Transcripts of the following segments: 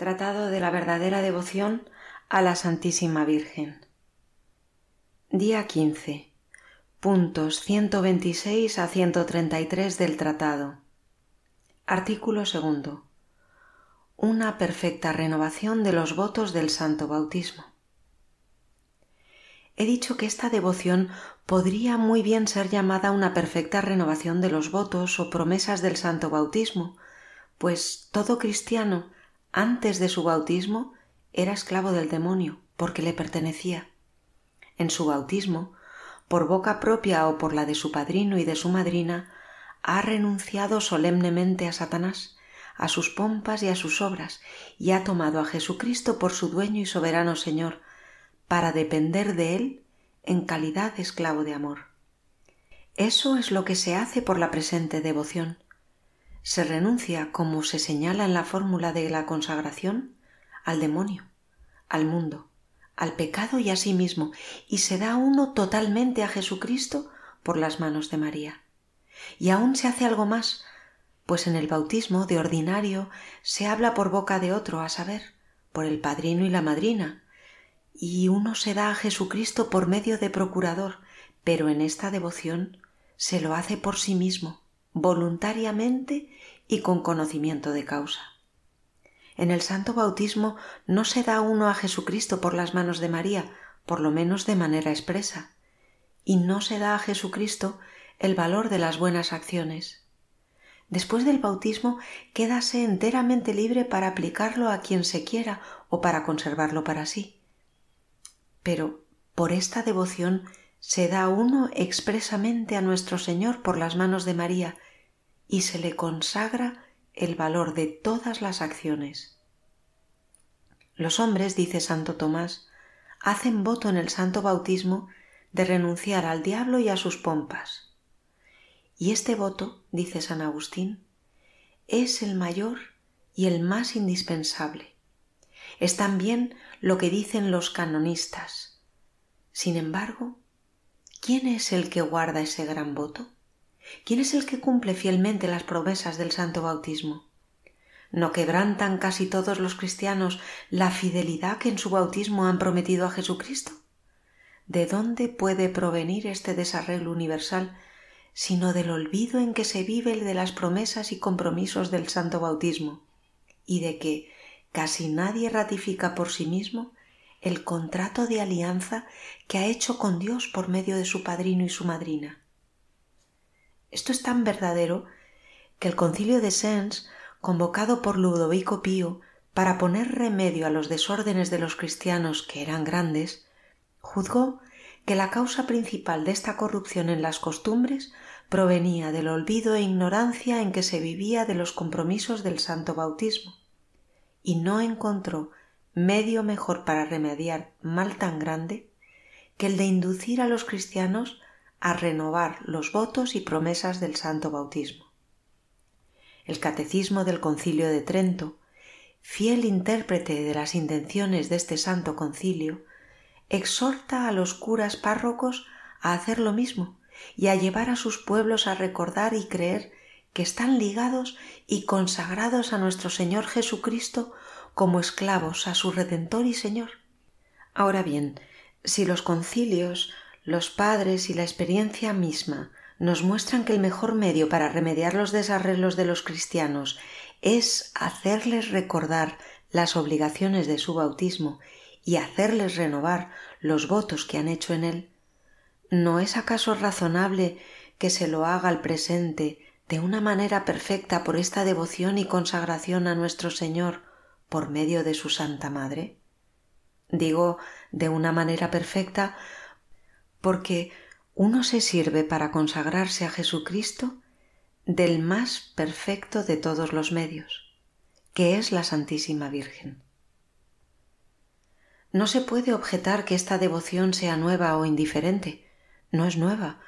Tratado de la verdadera devoción a la Santísima Virgen. Día 15. Puntos 126 a 133 del Tratado. Artículo segundo. Una perfecta renovación de los votos del Santo Bautismo. He dicho que esta devoción podría muy bien ser llamada una perfecta renovación de los votos o promesas del Santo Bautismo, pues todo cristiano antes de su bautismo era esclavo del demonio porque le pertenecía. En su bautismo, por boca propia o por la de su padrino y de su madrina, ha renunciado solemnemente a Satanás, a sus pompas y a sus obras, y ha tomado a Jesucristo por su dueño y soberano Señor, para depender de él en calidad de esclavo de amor. Eso es lo que se hace por la presente devoción, se renuncia, como se señala en la fórmula de la consagración, al demonio, al mundo, al pecado y a sí mismo, y se da uno totalmente a Jesucristo por las manos de María. Y aún se hace algo más, pues en el bautismo de ordinario se habla por boca de otro, a saber, por el padrino y la madrina, y uno se da a Jesucristo por medio de procurador, pero en esta devoción se lo hace por sí mismo, voluntariamente y con conocimiento de causa. En el santo bautismo no se da uno a Jesucristo por las manos de María, por lo menos de manera expresa, y no se da a Jesucristo el valor de las buenas acciones. Después del bautismo quédase enteramente libre para aplicarlo a quien se quiera o para conservarlo para sí. Pero por esta devoción se da uno expresamente a nuestro Señor por las manos de María y se le consagra el valor de todas las acciones. Los hombres, dice Santo Tomás, hacen voto en el santo bautismo de renunciar al diablo y a sus pompas. Y este voto, dice San Agustín, es el mayor y el más indispensable. Es también lo que dicen los canonistas. Sin embargo, ¿Quién es el que guarda ese gran voto? ¿Quién es el que cumple fielmente las promesas del santo bautismo? ¿No quebrantan casi todos los cristianos la fidelidad que en su bautismo han prometido a Jesucristo? ¿De dónde puede provenir este desarreglo universal sino del olvido en que se vive el de las promesas y compromisos del santo bautismo, y de que casi nadie ratifica por sí mismo el contrato de alianza que ha hecho con Dios por medio de su padrino y su madrina. Esto es tan verdadero que el concilio de Sens, convocado por Ludovico Pío para poner remedio a los desórdenes de los cristianos que eran grandes, juzgó que la causa principal de esta corrupción en las costumbres provenía del olvido e ignorancia en que se vivía de los compromisos del santo bautismo, y no encontró medio mejor para remediar mal tan grande que el de inducir a los cristianos a renovar los votos y promesas del santo bautismo. El catecismo del concilio de Trento, fiel intérprete de las intenciones de este santo concilio, exhorta a los curas párrocos a hacer lo mismo y a llevar a sus pueblos a recordar y creer que están ligados y consagrados a nuestro Señor Jesucristo como esclavos a su Redentor y Señor. Ahora bien, si los concilios, los padres y la experiencia misma nos muestran que el mejor medio para remediar los desarreglos de los cristianos es hacerles recordar las obligaciones de su bautismo y hacerles renovar los votos que han hecho en él, ¿no es acaso razonable que se lo haga al presente de una manera perfecta por esta devoción y consagración a nuestro Señor por medio de su Santa Madre? Digo de una manera perfecta porque uno se sirve para consagrarse a Jesucristo del más perfecto de todos los medios, que es la Santísima Virgen. No se puede objetar que esta devoción sea nueva o indiferente. No es nueva,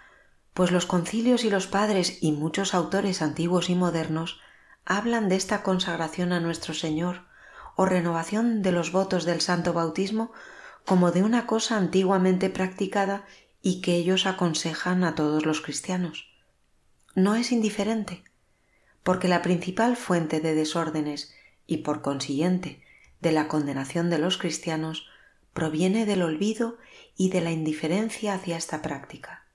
pues los concilios y los padres y muchos autores antiguos y modernos hablan de esta consagración a nuestro Señor o renovación de los votos del santo bautismo como de una cosa antiguamente practicada y que ellos aconsejan a todos los cristianos. No es indiferente, porque la principal fuente de desórdenes y por consiguiente de la condenación de los cristianos proviene del olvido y de la indiferencia hacia esta práctica.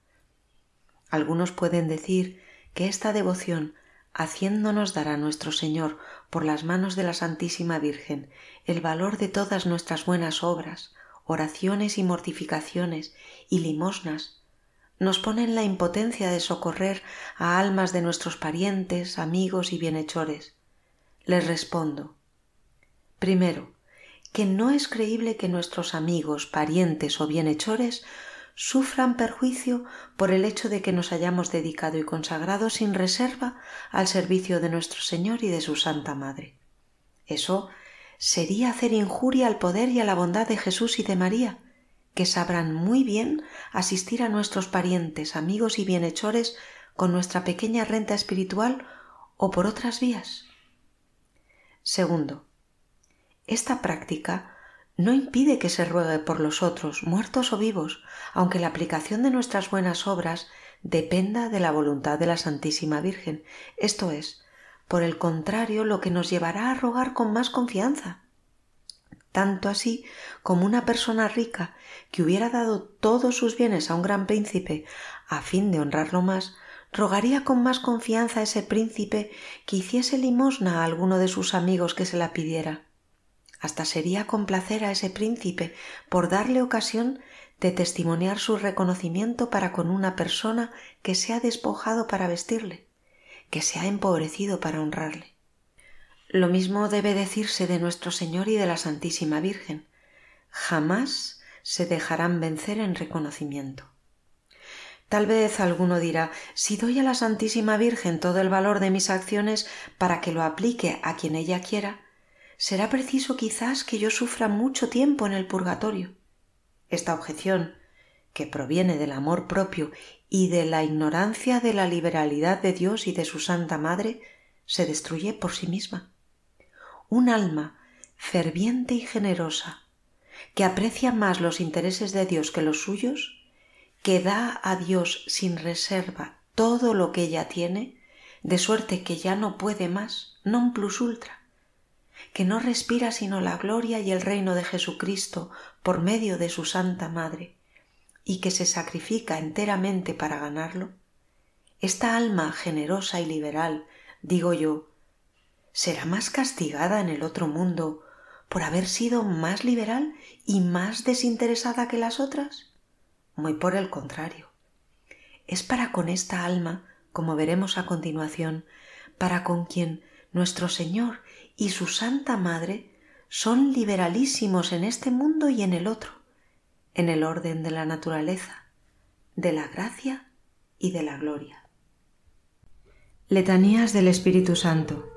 Algunos pueden decir que esta devoción, haciéndonos dar a nuestro Señor por las manos de la Santísima Virgen el valor de todas nuestras buenas obras, oraciones y mortificaciones y limosnas, nos pone en la impotencia de socorrer a almas de nuestros parientes, amigos y bienhechores. Les respondo. Primero, que no es creíble que nuestros amigos, parientes o bienhechores sufran perjuicio por el hecho de que nos hayamos dedicado y consagrado sin reserva al servicio de nuestro Señor y de su Santa Madre. Eso sería hacer injuria al poder y a la bondad de Jesús y de María, que sabrán muy bien asistir a nuestros parientes, amigos y bienhechores con nuestra pequeña renta espiritual o por otras vías. Segundo, esta práctica no impide que se ruegue por los otros, muertos o vivos, aunque la aplicación de nuestras buenas obras dependa de la voluntad de la Santísima Virgen, esto es, por el contrario, lo que nos llevará a rogar con más confianza. Tanto así como una persona rica que hubiera dado todos sus bienes a un gran príncipe a fin de honrarlo más, rogaría con más confianza a ese príncipe que hiciese limosna a alguno de sus amigos que se la pidiera hasta sería complacer a ese príncipe por darle ocasión de testimoniar su reconocimiento para con una persona que se ha despojado para vestirle, que se ha empobrecido para honrarle. Lo mismo debe decirse de nuestro Señor y de la Santísima Virgen. Jamás se dejarán vencer en reconocimiento. Tal vez alguno dirá si doy a la Santísima Virgen todo el valor de mis acciones para que lo aplique a quien ella quiera, será preciso quizás que yo sufra mucho tiempo en el purgatorio. Esta objeción, que proviene del amor propio y de la ignorancia de la liberalidad de Dios y de su Santa Madre, se destruye por sí misma. Un alma ferviente y generosa, que aprecia más los intereses de Dios que los suyos, que da a Dios sin reserva todo lo que ella tiene, de suerte que ya no puede más, non plus ultra, que no respira sino la gloria y el reino de Jesucristo por medio de su Santa Madre, y que se sacrifica enteramente para ganarlo, esta alma generosa y liberal, digo yo, será más castigada en el otro mundo por haber sido más liberal y más desinteresada que las otras? Muy por el contrario. Es para con esta alma, como veremos a continuación, para con quien nuestro Señor y su Santa Madre son liberalísimos en este mundo y en el otro, en el orden de la naturaleza, de la gracia y de la gloria. Letanías del Espíritu Santo.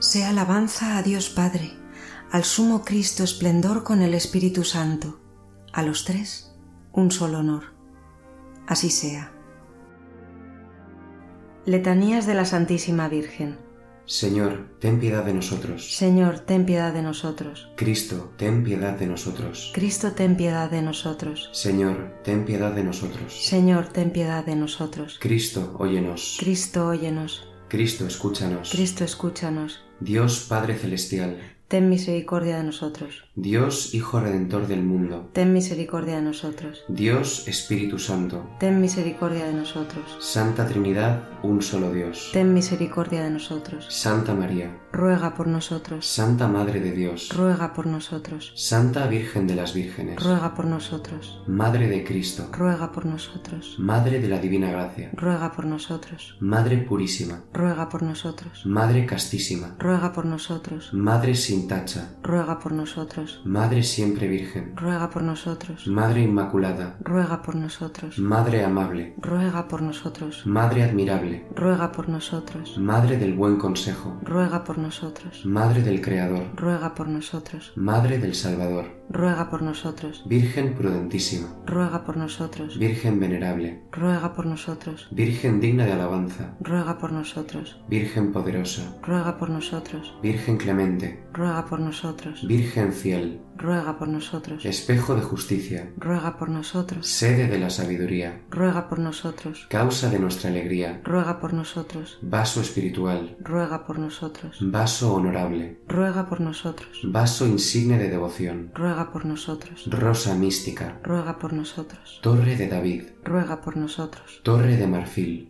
Sea alabanza a Dios Padre, al Sumo Cristo esplendor con el Espíritu Santo, a los tres un solo honor. Así sea. Letanías de la Santísima Virgen. Señor, ten piedad de nosotros. Señor, ten piedad de nosotros. Cristo, ten piedad de nosotros. Cristo, ten piedad de nosotros. Señor, ten piedad de nosotros. Señor, ten piedad de nosotros. Cristo, óyenos. Cristo, óyenos. Cristo, escúchanos. Cristo, escúchanos. Dios Padre Celestial, Ten misericordia de nosotros. Dios Hijo Redentor del mundo, Ten misericordia de nosotros. Dios Espíritu Santo, Ten misericordia de nosotros. Santa Trinidad, un solo Dios. Ten misericordia de nosotros. Santa María, Ruega por nosotros. Santa Madre de Dios, Ruega por nosotros. Santa Virgen de las Vírgenes, Ruega por nosotros. Madre de Cristo, Ruega por nosotros. Madre de la Divina Gracia, Ruega por nosotros. Madre Purísima, Ruega por nosotros. Madre Castísima, Ruega por nosotros. Madre sin tacha, Ruega por nosotros. Nosotros. Madre siempre Virgen, Ruega por nosotros. Madre Inmaculada, Ruega por nosotros. Madre amable, Ruega por nosotros. Madre admirable, Ruega por nosotros. Madre del buen consejo, Ruega por nosotros. Madre del Creador, Ruega por nosotros. Madre del Salvador, Ruega por nosotros. Virgen prudentísima, Ruega por nosotros. Virgen venerable, Ruega por nosotros. Virgen digna de alabanza, Ruega por nosotros. Virgen poderosa, Ruega por nosotros. Virgen clemente, Ruega por nosotros. Virgen fiel, Ruega por nosotros. espejo de justicia, Ruega por nosotros. sede de la sabiduría, Ruega por nosotros. causa de nuestra alegría, Ruega por nosotros. vaso espiritual, Ruega por nosotros. vaso honorable, Ruega por nosotros. vaso insigne de devoción, Ruega por nosotros. rosa mística, Ruega por nosotros. torre de David, Ruega por nosotros. torre de marfil,